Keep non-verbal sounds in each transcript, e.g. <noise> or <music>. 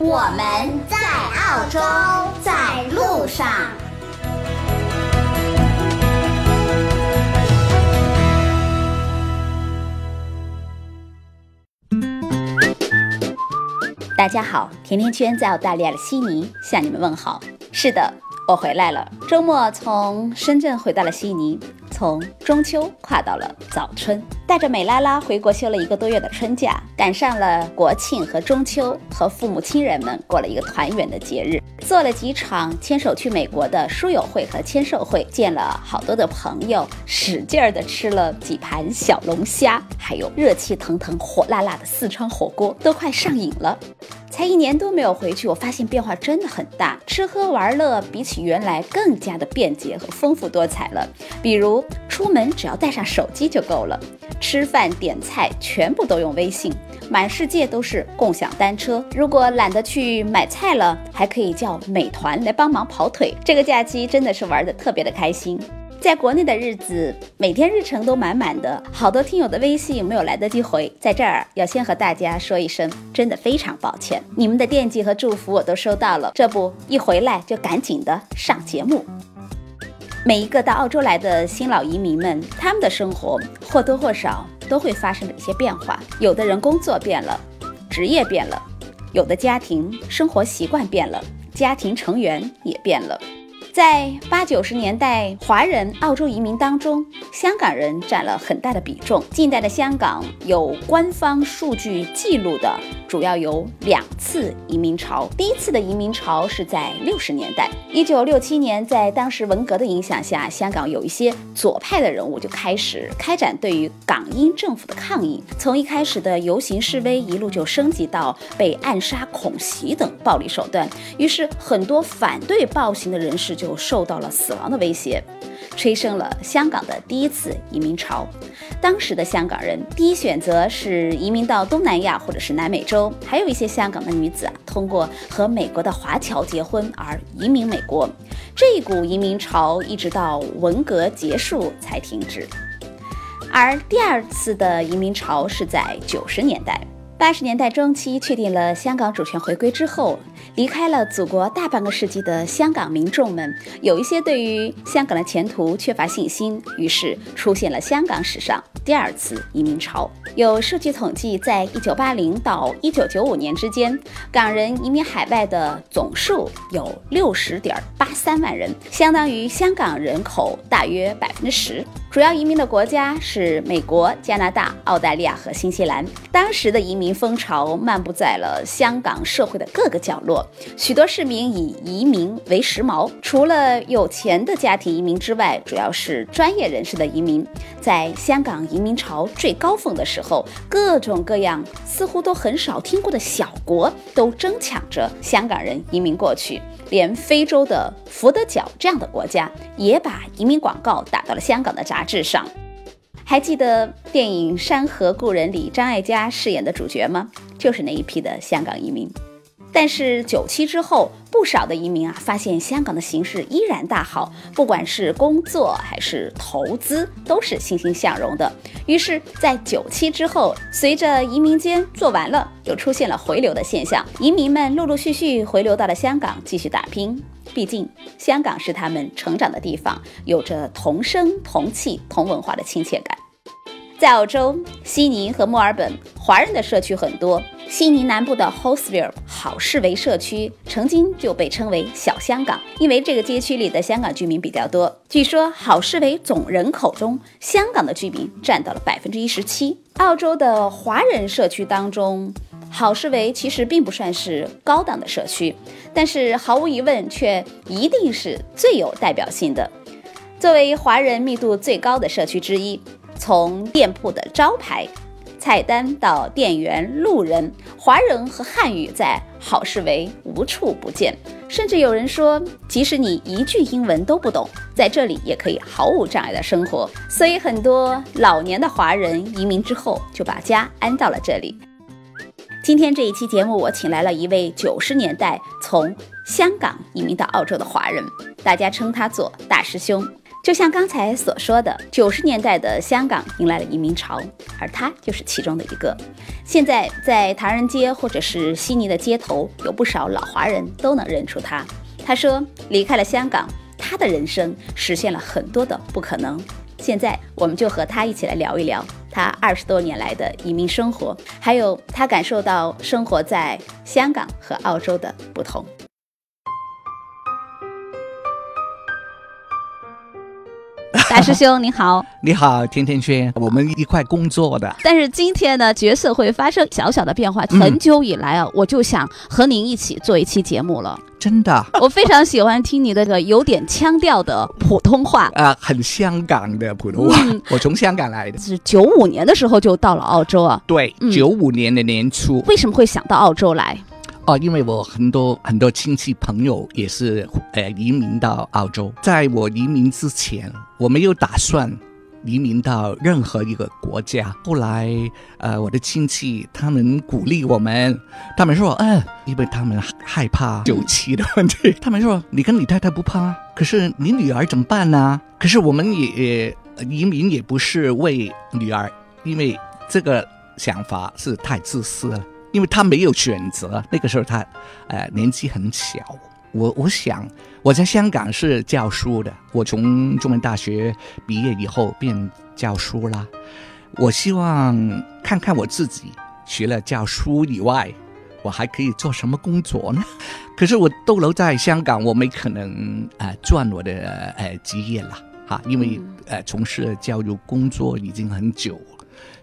我们在澳洲，在路上。大家好，甜甜圈在澳大利亚的悉尼向你们问好。是的。我回来了，周末从深圳回到了悉尼，从中秋跨到了早春，带着美拉拉回国休了一个多月的春假，赶上了国庆和中秋，和父母亲人们过了一个团圆的节日，做了几场牵手去美国的书友会和签售会，见了好多的朋友，使劲儿的吃了几盘小龙虾，还有热气腾腾、火辣辣的四川火锅，都快上瘾了。才一年多没有回去，我发现变化真的很大，吃喝玩乐比起原来更加的便捷和丰富多彩了。比如出门只要带上手机就够了，吃饭点菜全部都用微信，满世界都是共享单车。如果懒得去买菜了，还可以叫美团来帮忙跑腿。这个假期真的是玩的特别的开心。在国内的日子，每天日程都满满的，好多听友的微信没有来得及回，在这儿要先和大家说一声，真的非常抱歉。你们的惦记和祝福我都收到了，这不一回来就赶紧的上节目。每一个到澳洲来的新老移民们，他们的生活或多或少都会发生着一些变化，有的人工作变了，职业变了，有的家庭生活习惯变了，家庭成员也变了。在八九十年代，华人澳洲移民当中，香港人占了很大的比重。近代的香港有官方数据记录的，主要有两次移民潮。第一次的移民潮是在六十年代，一九六七年，在当时文革的影响下，香港有一些左派的人物就开始开展对于港英政府的抗议。从一开始的游行示威，一路就升级到被暗杀、恐袭等暴力手段。于是，很多反对暴行的人士就。受到了死亡的威胁，催生了香港的第一次移民潮。当时的香港人第一选择是移民到东南亚或者是南美洲，还有一些香港的女子啊，通过和美国的华侨结婚而移民美国。这一股移民潮一直到文革结束才停止，而第二次的移民潮是在九十年代。八十年代中期，确定了香港主权回归之后，离开了祖国大半个世纪的香港民众们，有一些对于香港的前途缺乏信心，于是出现了香港史上第二次移民潮。有数据统计，在一九八零到一九九五年之间，港人移民海外的总数有六十点八三万人，相当于香港人口大约百分之十。主要移民的国家是美国、加拿大、澳大利亚和新西兰。当时的移民风潮漫步在了香港社会的各个角落，许多市民以移民为时髦。除了有钱的家庭移民之外，主要是专业人士的移民。在香港移民潮最高峰的时候，各种各样似乎都很少听过的小国都争抢着香港人移民过去。连非洲的福德角这样的国家也把移民广告打到了香港的杂志上。还记得电影《山河故人》里张艾嘉饰演的主角吗？就是那一批的香港移民。但是九七之后，不少的移民啊，发现香港的形势依然大好，不管是工作还是投资，都是欣欣向荣的。于是，在九七之后，随着移民间做完了，又出现了回流的现象，移民们陆陆续续回流到了香港继续打拼。毕竟，香港是他们成长的地方，有着同声同气同文化的亲切感。在澳洲悉尼和墨尔本，华人的社区很多。悉尼南部的 Hosville 好市维社区曾经就被称为“小香港”，因为这个街区里的香港居民比较多。据说好市维总人口中，香港的居民占到了百分之一十七。澳洲的华人社区当中，好市维其实并不算是高档的社区，但是毫无疑问却一定是最有代表性的。作为华人密度最高的社区之一。从店铺的招牌、菜单到店员、路人，华人和汉语在好视为无处不见。甚至有人说，即使你一句英文都不懂，在这里也可以毫无障碍的生活。所以，很多老年的华人移民之后就把家安到了这里。今天这一期节目，我请来了一位九十年代从香港移民到澳洲的华人，大家称他做大师兄。就像刚才所说的，九十年代的香港迎来了移民潮，而他就是其中的一个。现在在唐人街或者是悉尼的街头，有不少老华人都能认出他。他说，离开了香港，他的人生实现了很多的不可能。现在，我们就和他一起来聊一聊他二十多年来的移民生活，还有他感受到生活在香港和澳洲的不同。<laughs> 大师兄您好，你好，甜甜圈，我们一块工作的。但是今天呢，角色会发生小小的变化。很久以来啊，我就想和您一起做一期节目了。真的，我非常喜欢听你那个有点腔调的普通话 <laughs> 啊，很香港的普通话。我从香港来的，是九五年的时候就到了澳洲啊。对，九五年的年初。为什么会想到澳洲来？哦，因为我很多很多亲戚朋友也是呃移民到澳洲，在我移民之前，我没有打算移民到任何一个国家。后来，呃，我的亲戚他们鼓励我们，他们说，嗯，因为他们害怕九七的问题，他们说你跟你太太不怕，可是你女儿怎么办呢？可是我们也移民也不是为女儿，因为这个想法是太自私了。因为他没有选择，那个时候他，呃，年纪很小。我我想我在香港是教书的，我从中文大学毕业以后便教书啦。我希望看看我自己，学了教书以外，我还可以做什么工作呢？可是我逗留在香港，我没可能呃赚我的呃职业了哈，因为呃从事教育工作已经很久，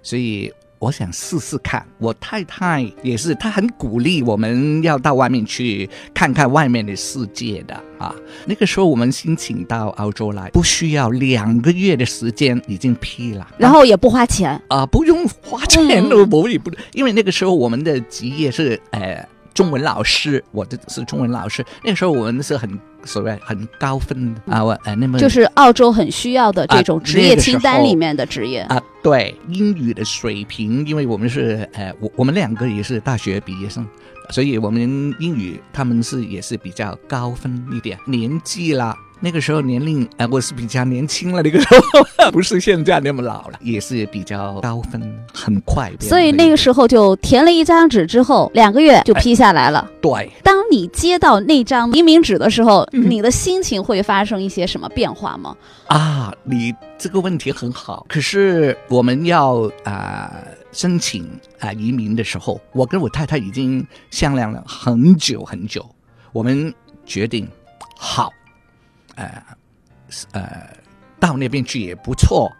所以。我想试试看，我太太也是，她很鼓励我们要到外面去看看外面的世界的啊。那个时候我们申请到澳洲来，不需要两个月的时间已经批了，然后也不花钱啊，不用花钱，我也不，因为那个时候我们的职业是呃。中文老师，我的是中文老师。那个时候我们是很所谓很高分的啊，我哎那么就是澳洲很需要的这种职业清单里面的职业啊。对，英语的水平，因为我们是呃我我们两个也是大学毕业生，所以我们英语他们是也是比较高分一点。年纪啦。那个时候年龄，呃，我是比较年轻了。那个时候 <laughs> 不是现在那么老了，也是比较高分，很快。所以那个时候就填了一张纸，之后两个月就批下来了。对。当你接到那张移民纸的时候，你的心情会发生一些什么变化吗？啊，你这个问题很好。可是我们要啊申请啊移民的时候，我跟我太太已经商量了很久很久，我们决定好。呃，呃，到那边去也不错，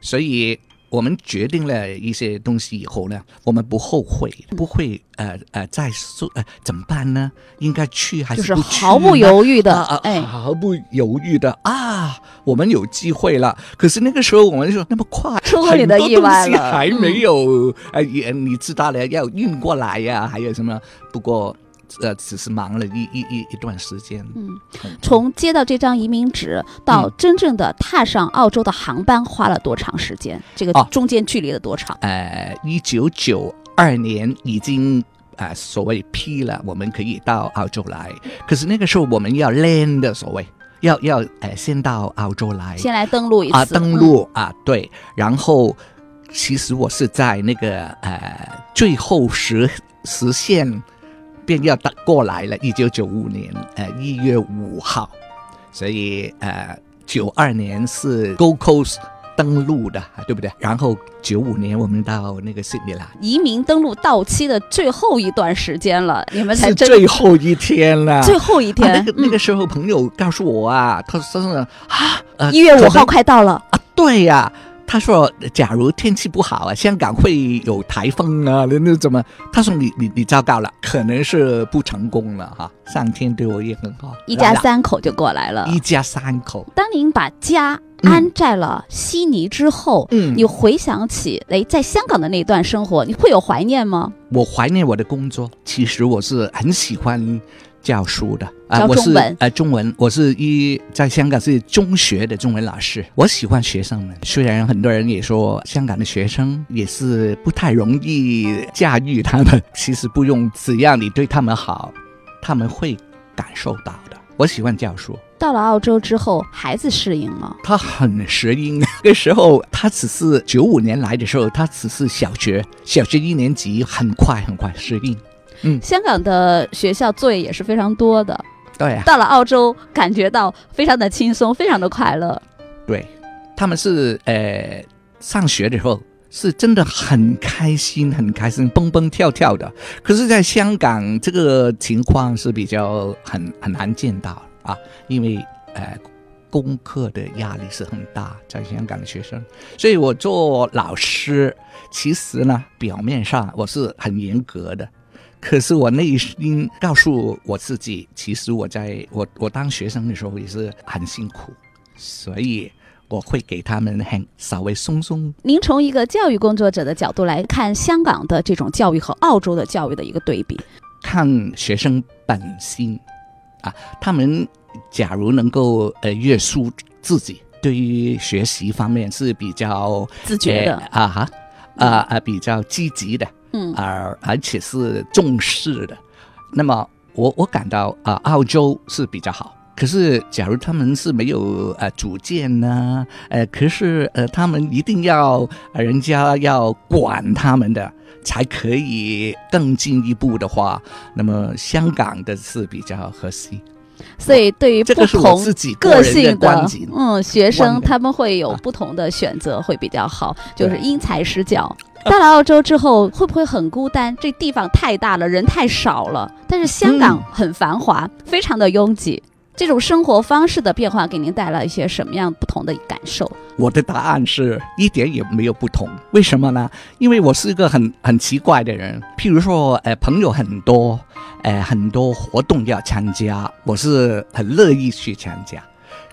所以我们决定了一些东西以后呢，我们不后悔，不会呃呃再说呃怎么办呢？应该去还是不去？毫不犹豫的，哎，毫不犹豫的啊！我们有机会了，可是那个时候我们说那么快，出乎你的意外了，还没有呃，也你知道了，要运过来呀，还有什么？不过。呃，只是忙了一一一一段时间。嗯，从接到这张移民纸到真正的踏上澳洲的航班，花了多长时间？这个中间距离了多长？呃，一九九二年已经啊，所谓批了，我们可以到澳洲来。可是那个时候我们要 land 的，所谓要要呃，先到澳洲来，先来登陆一次啊，登陆啊，对。然后其实我是在那个呃最后实实现。便要打过来了，一九九五年呃一月五号，所以呃九二年是 Gold Coast 登陆的，对不对？然后九五年我们到那个悉尼了，移民登陆到期的最后一段时间了，你们才最后一天了，最后一天。那个那个时候朋友告诉我啊，他说是啊，一月五号快到了啊，对呀。他说：“假如天气不好啊，香港会有台风啊，那那怎么？”他说：“你你你糟糕了，可能是不成功了哈。上天对我也很好，一家三口就过来了。一家三口。当您把家安在了悉尼之后，嗯你回想起哎，在香港的那段生活，你会有怀念吗？我怀念我的工作，其实我是很喜欢教书的啊、教我是中文呃中文，我是一在香港是中学的中文老师，我喜欢学生们。虽然很多人也说香港的学生也是不太容易驾驭他们，<laughs> 其实不用，只要你对他们好，他们会感受到的。我喜欢教书，到了澳洲之后，孩子适应吗？他很适应。那个时候，他只是九五年来的时候，他只是小学，小学一年级，很快很快适应。香港的学校作业也是非常多的，对啊，到了澳洲，感觉到非常的轻松，非常的快乐。对，他们是呃上学的时候是真的很开心，很开心，蹦蹦跳跳的。可是，在香港这个情况是比较很很难见到啊，因为呃功课的压力是很大，在香港的学生，所以我做老师，其实呢表面上我是很严格的。可是我内心告诉我自己，其实我在我我当学生的时候也是很辛苦，所以我会给他们很稍微松松。您从一个教育工作者的角度来看香港的这种教育和澳洲的教育的一个对比，看学生本心啊，他们假如能够呃约束自己，对于学习方面是比较自觉的，呃啊哈啊啊比较积极的，嗯，而而且是重视的。那么我我感到啊、澳洲是比较好。可是，假如他们是没有呃主见呢，呃，可是呃，他们一定要呃人家要管他们的，才可以更进一步的话，那么香港的是比较合适。所以对于不同个人性观点。嗯学生他们会有啊不同的选择，会比较好，就是因材施教。到了澳洲之后，会不会很孤单？这地方太大了，人太少了。但是香港嗯很繁华，非常的拥挤。这种生活方式的变化给您带来一些什么样不同的感受？我的答案是一点也没有不同。为什么呢？因为我是一个很很奇怪的人。譬如说，呃，朋友很多，呃，很多活动要参加，我是很乐意去参加。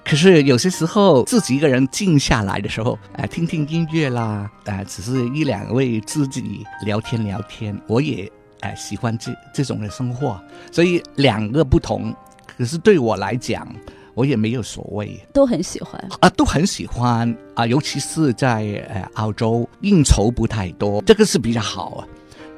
可是有些时候自己一个人静下来的时候，呃，听听音乐啦，呃，只是一两位自己聊天聊天，我也呃喜欢这这种的生活。所以两个不同，可是对我来讲，我也没有所谓。都很喜欢。啊，都很喜欢啊，尤其是在呃澳洲，应酬不太多，这个是比较好啊。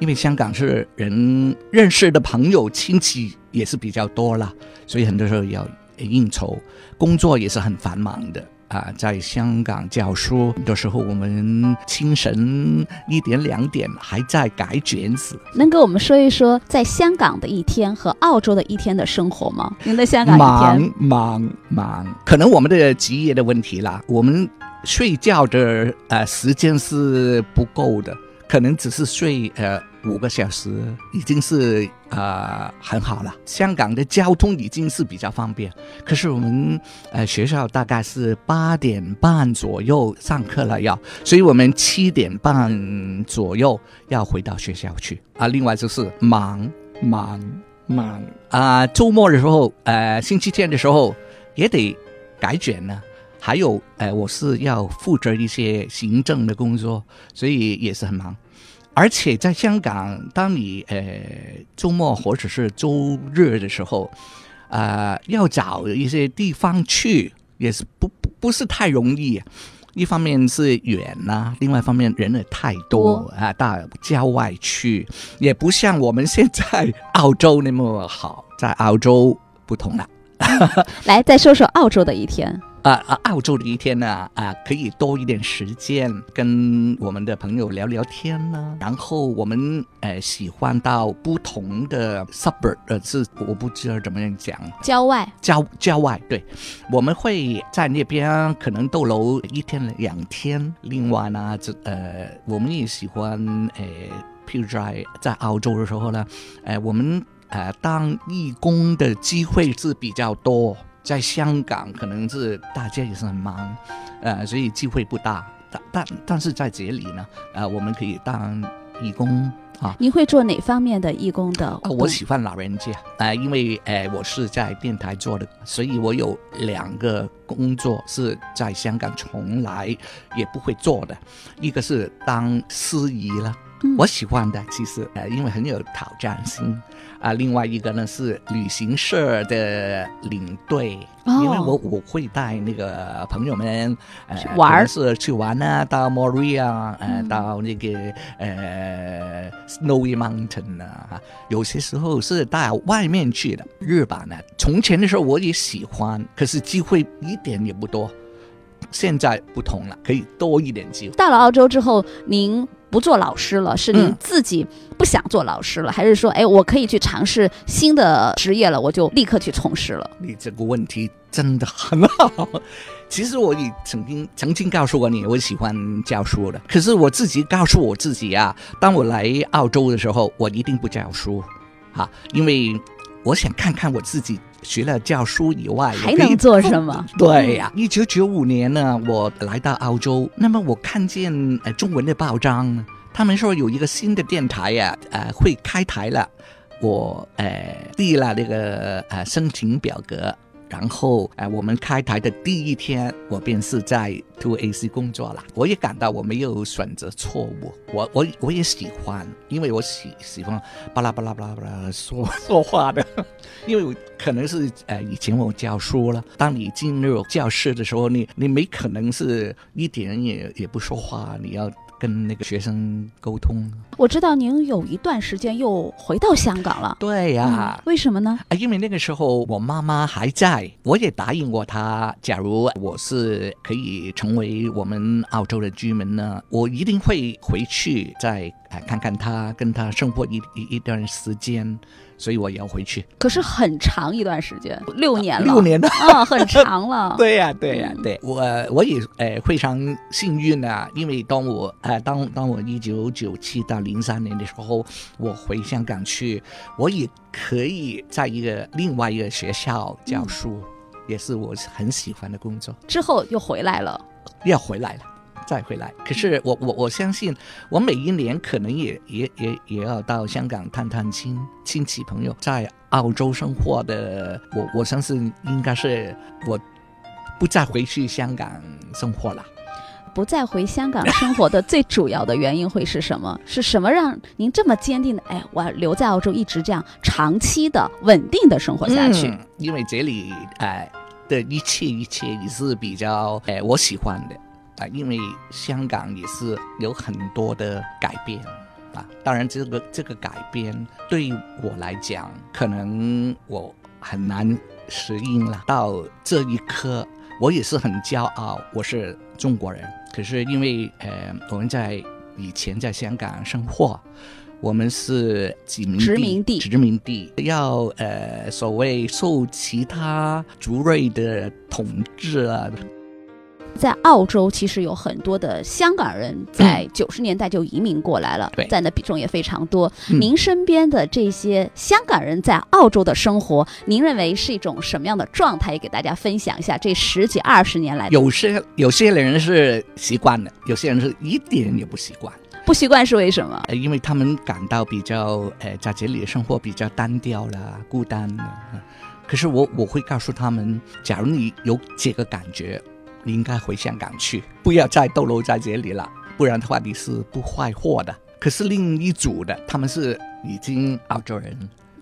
因为香港是人认识的朋友亲戚也是比较多啦，所以很多时候要应酬，工作也是很繁忙的啊。在香港教书，很多时候我们清晨一点两点还在改卷子，能给我们说一说在香港的一天和澳洲的一天的生活吗？您的香港一忙天，忙忙，可能我们的职业的问题啦，我们睡觉的呃时间是不够的，可能只是睡呃五个小时，已经是呃很好了。香港的交通已经是比较方便，可是我们呃学校大概是八点半左右上课了要，所以我们七点半左右要回到学校去啊。另外就是忙忙忙啊、周末的时候，呃，星期天的时候也得改卷呢。还有，呃，我是要负责一些行政的工作，所以也是很忙。而且在香港，当你呃周末或者是周日的时候，啊、要找一些地方去，也是不不不是太容易。一方面是远呐、另外一方面人也太多多啊，到郊外去，也不像我们现在澳洲那么好。在澳洲不同了。来再说说澳洲的一天。啊啊！澳洲的一天呢，啊，可以多一点时间跟我们的朋友聊聊天呢。然后我们呃喜欢到不同的 suburb，呃是我不知道怎么样讲，郊外，郊郊外，对，我们会在那边可能逗留一天两天。另外呢，这呃我们也喜欢呃，譬如在在澳洲的时候呢，呃我们呃当义工的机会是比较多。在香港可能是大家也是很忙，呃，所以机会不大。但但但是在这里呢，呃，我们可以当义工啊。您会做哪方面的义工的？啊，我喜欢老人家啊、因为呃我是在电台做的，所以我有两个工作是在香港从来也不会做的，一个是当司仪了。嗯我喜欢的，其实呃，因为很有挑战性啊、另外一个呢是旅行社的领队，哦因为我我会带那个朋友们呃去玩儿是去玩啊，到 Moria 呃，嗯到那个呃 Snowy Mountain 啊，有些时候是到外面去的。日本呢，从前的时候我也喜欢，可是机会一点也不多。现在不同了，可以多一点机会。到了澳洲之后，您不做老师了，是您嗯自己不想做老师了，还是说，哎，我可以去尝试新的职业了，我就立刻去从事了？你这个问题真的很好。<laughs> 其实我也曾经曾经告诉过你，我喜欢教书的。可是我自己告诉我自己啊，当我来澳洲的时候，我一定不教书，啊，因为我想看看我自己除了教书以外，还能做什么？<laughs> 对呀、一九九五年呢，我来到澳洲，那么我看见呃中文的报章，他们说有一个新的电台呀、呃，会开台了，我呃递了那个呃申请表格。然后，呃，我们开台的第一天，我便是在 Two AC 工作了。我也感到我没有选择错误，我我我也喜欢，因为我喜喜欢巴拉巴拉巴拉巴拉说 <laughs> 说话的。因为可能是呃以前我教书了，当你进入教室的时候，你你没可能是一点也也不说话，你要跟那个学生沟通。我知道您有一段时间又回到香港了，对呀、嗯为什么呢？啊，因为那个时候我妈妈还在，我也答应过她，假如我是可以成为我们澳洲的居民呢，我一定会回去再呃看看他，跟他生活一一一段时间，所以我也要回去。可是很长一段时间，六年了，六年了。啊，很长了。<laughs> 对呀、对呀、嗯对我我也呃非常幸运啊，因为当我呃当当我一九九七到零三年的时候，我回香港去，我也可以在一个另外一个学校教书，也是我很喜欢的工作。之后又回来了。要回来了，再回来。可是我我我相信，我每一年可能也也也也要到香港探探亲亲戚朋友，在澳洲生活的我我相信应该是我不再回去香港生活了。不再回香港生活的最主要的原因会是什么？<laughs> 是什么让您这么坚定的？哎，我要留在澳洲，一直这样长期的、稳定的生活下去。嗯因为这里哎、的一切一切也是比较哎、我喜欢的啊、因为香港也是有很多的改变啊，当然这个这个改变对我来讲，可能我很难适应了。到这一刻，我也是很骄傲，我是中国人。可是因为呃，我们在以前在香港生活，我们是殖民殖民地殖民地要呃所谓受其他族类的统治啊，在澳洲，其实有很多的香港人在九十年代就移民过来了，嗯对占的比重也非常多。嗯您身边的这些香港人在澳洲的生活，您认为是一种什么样的状态？也给大家分享一下这十几二十年来的有些有些人是习惯的，有些人是一点也不习惯。不习惯是为什么？呃，因为他们感到比较呃，在这里的生活比较单调啦、孤单可是我我会告诉他们，假如你有这个感觉，你应该回香港去，不要再逗留在这里了，不然的话你是不坏货的。可是另一组的，他们是已经澳洲人，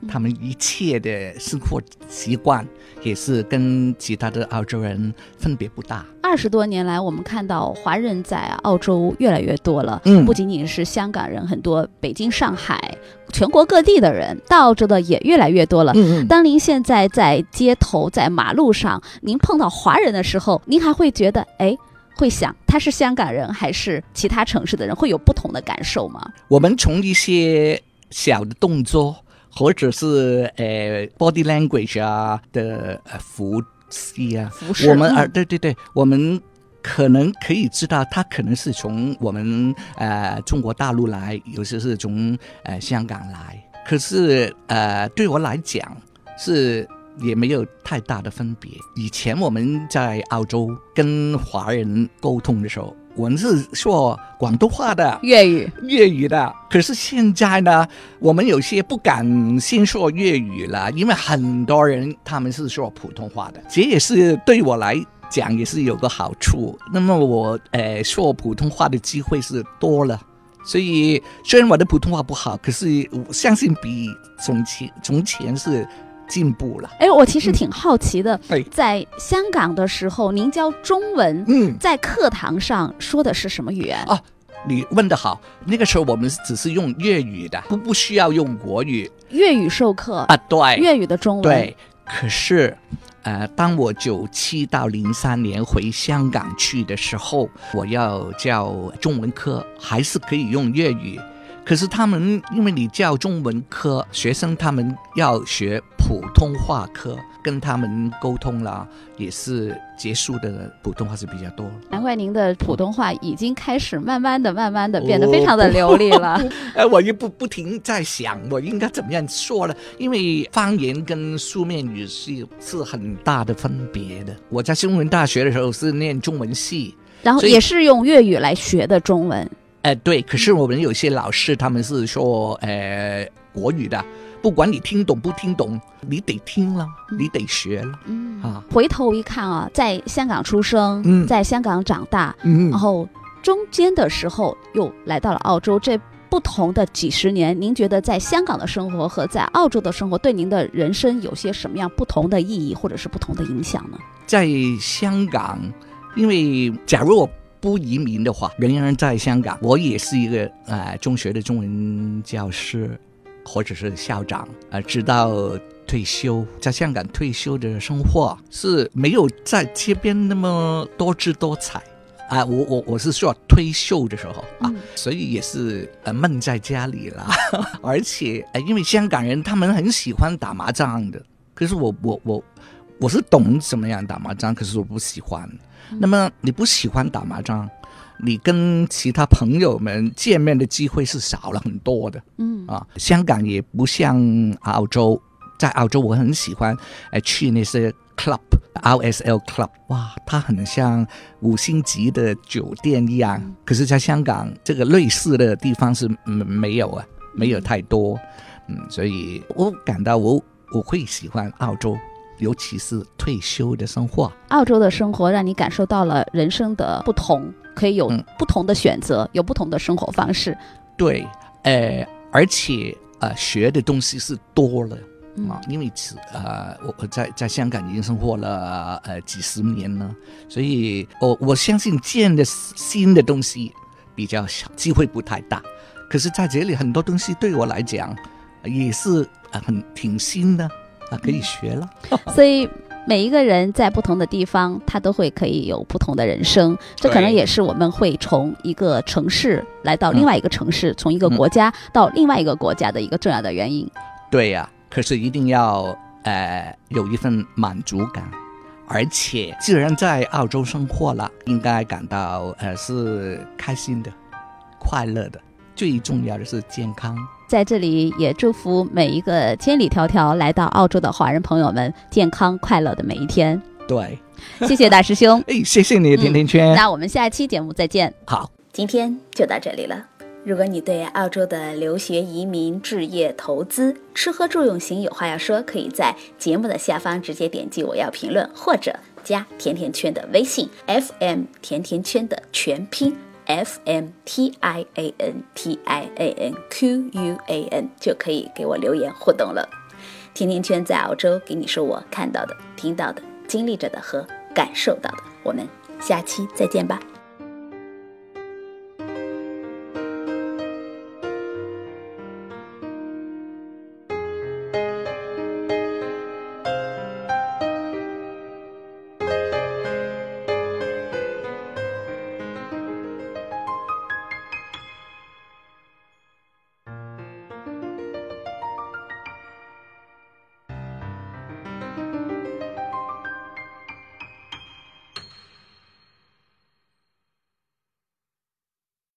他们一切的生活习惯也是跟其他的澳洲人分别不大。二十多年来，我们看到华人在澳洲越来越多了，嗯不仅仅是香港人，很多北京、上海、全国各地的人到澳洲的也越来越多了。嗯嗯。当您现在在街头、在马路上，您碰到华人的时候，您还会觉得，哎，会想他是香港人还是其他城市的人，会有不同的感受吗？我们从一些小的动作，或者是呃 body language 啊的呃服饰啊，服饰，我们啊、嗯对对对，我们可能可以知道他可能是从我们呃中国大陆来，有些是从呃香港来，可是呃对我来讲是。也没有太大的分别。以前我们在澳洲跟华人沟通的时候，我们是说广东话的。粤语，粤语的，可是现在呢，我们有些不敢先说粤语了，因为很多人他们是说普通话的，这也是对我来讲也是有个好处。那么我呃说普通话的机会是多了，所以虽然我的普通话不好，可是我相信比从前从前是进步了。哎，我其实挺好奇的，对在香港的时候，您教中文，嗯，在课堂上说的是什么语言？啊你问的好，那个时候我们只是用粤语的，不不需要用国语粤语授课，啊，对，粤语的中文。对，可是，呃，当我九七到零三年回香港去的时候，我要教中文科，还是可以用粤语。可是他们因为你教中文科，学生他们要学普通话科，跟他们沟通了，也是结束的普通话是比较多。难怪您的普通话已经开始慢慢的、慢慢的变得非常的流利了。<laughs> 哎，我也不不停在想，我应该怎么样说呢？因为方言跟书面语是是很大的分别的。我在中文大学的时候是念中文系，然后也是用粤语来学的中文。哎，对。可是我们有些老师他们是说，呃，国语的，不管你听懂不听懂，你得听了，你得学了嗯，啊。回头一看啊，在香港出生，嗯。在香港长大，嗯。然后中间的时候又来到了澳洲，这不同的几十年，您觉得在香港的生活和在澳洲的生活对您的人生有些什么样不同的意义，或者是不同的影响呢？在香港，因为假如我不移民的话，仍然在香港，我也是一个呃中学的中文教师，或者是校长，呃，直到退休，在香港退休的生活是没有在街边那么多姿多彩。啊，我我我是说退休的时候啊，嗯所以也是呃闷在家里啦，<laughs> 而且呃，因为香港人他们很喜欢打麻将的，可是我我我我是懂怎么样打麻将，可是我不喜欢。那么你不喜欢打麻将，你跟其他朋友们见面的机会是少了很多的嗯啊。香港也不像澳洲，在澳洲我很喜欢呃去那些 club。RSL Club，哇，它很像五星级的酒店一样。可是，在香港这个类似的地方是没没有啊，没有太多。嗯，所以我感到我我会喜欢澳洲，尤其是退休的生活。澳洲的生活让你感受到了人生的不同，可以有嗯不同的选择，有不同的生活方式。对，呃，而且呃，学的东西是多了。嗯啊，因为此呃，我我在在香港已经生活了呃几十年了，所以我我相信见的新的东西比较少，机会不太大。可是在这里很多东西对我来讲也是呃很挺新的啊，可以学了。<laughs> 所以每一个人在不同的地方，他都会可以有不同的人生。这可能也是我们会从一个城市来到嗯另外一个城市，从一个国家到另外一个国家的一个重要的原因。对呀、可是一定要呃有一份满足感，而且既然在澳洲生活了，应该感到呃是开心的、快乐的。最重要的是健康。在这里也祝福每一个千里迢迢来到澳洲的华人朋友们健康快乐的每一天。对，谢谢大师兄，<laughs> 哎，谢谢你，甜甜圈。那我们下期节目再见。好。今天就到这里了。如果你对澳洲的留学、移民、置业、投资、吃喝住用行有话要说，可以在节目的下方直接点击“我要评论”，或者加甜甜圈的微信 “FM 甜甜圈”的全拼 “F M T I A N T I A N Q U A N”，就可以给我留言互动了。甜甜圈在澳洲给你说我看到的、听到的、经历着的和感受到的。我们下期再见吧。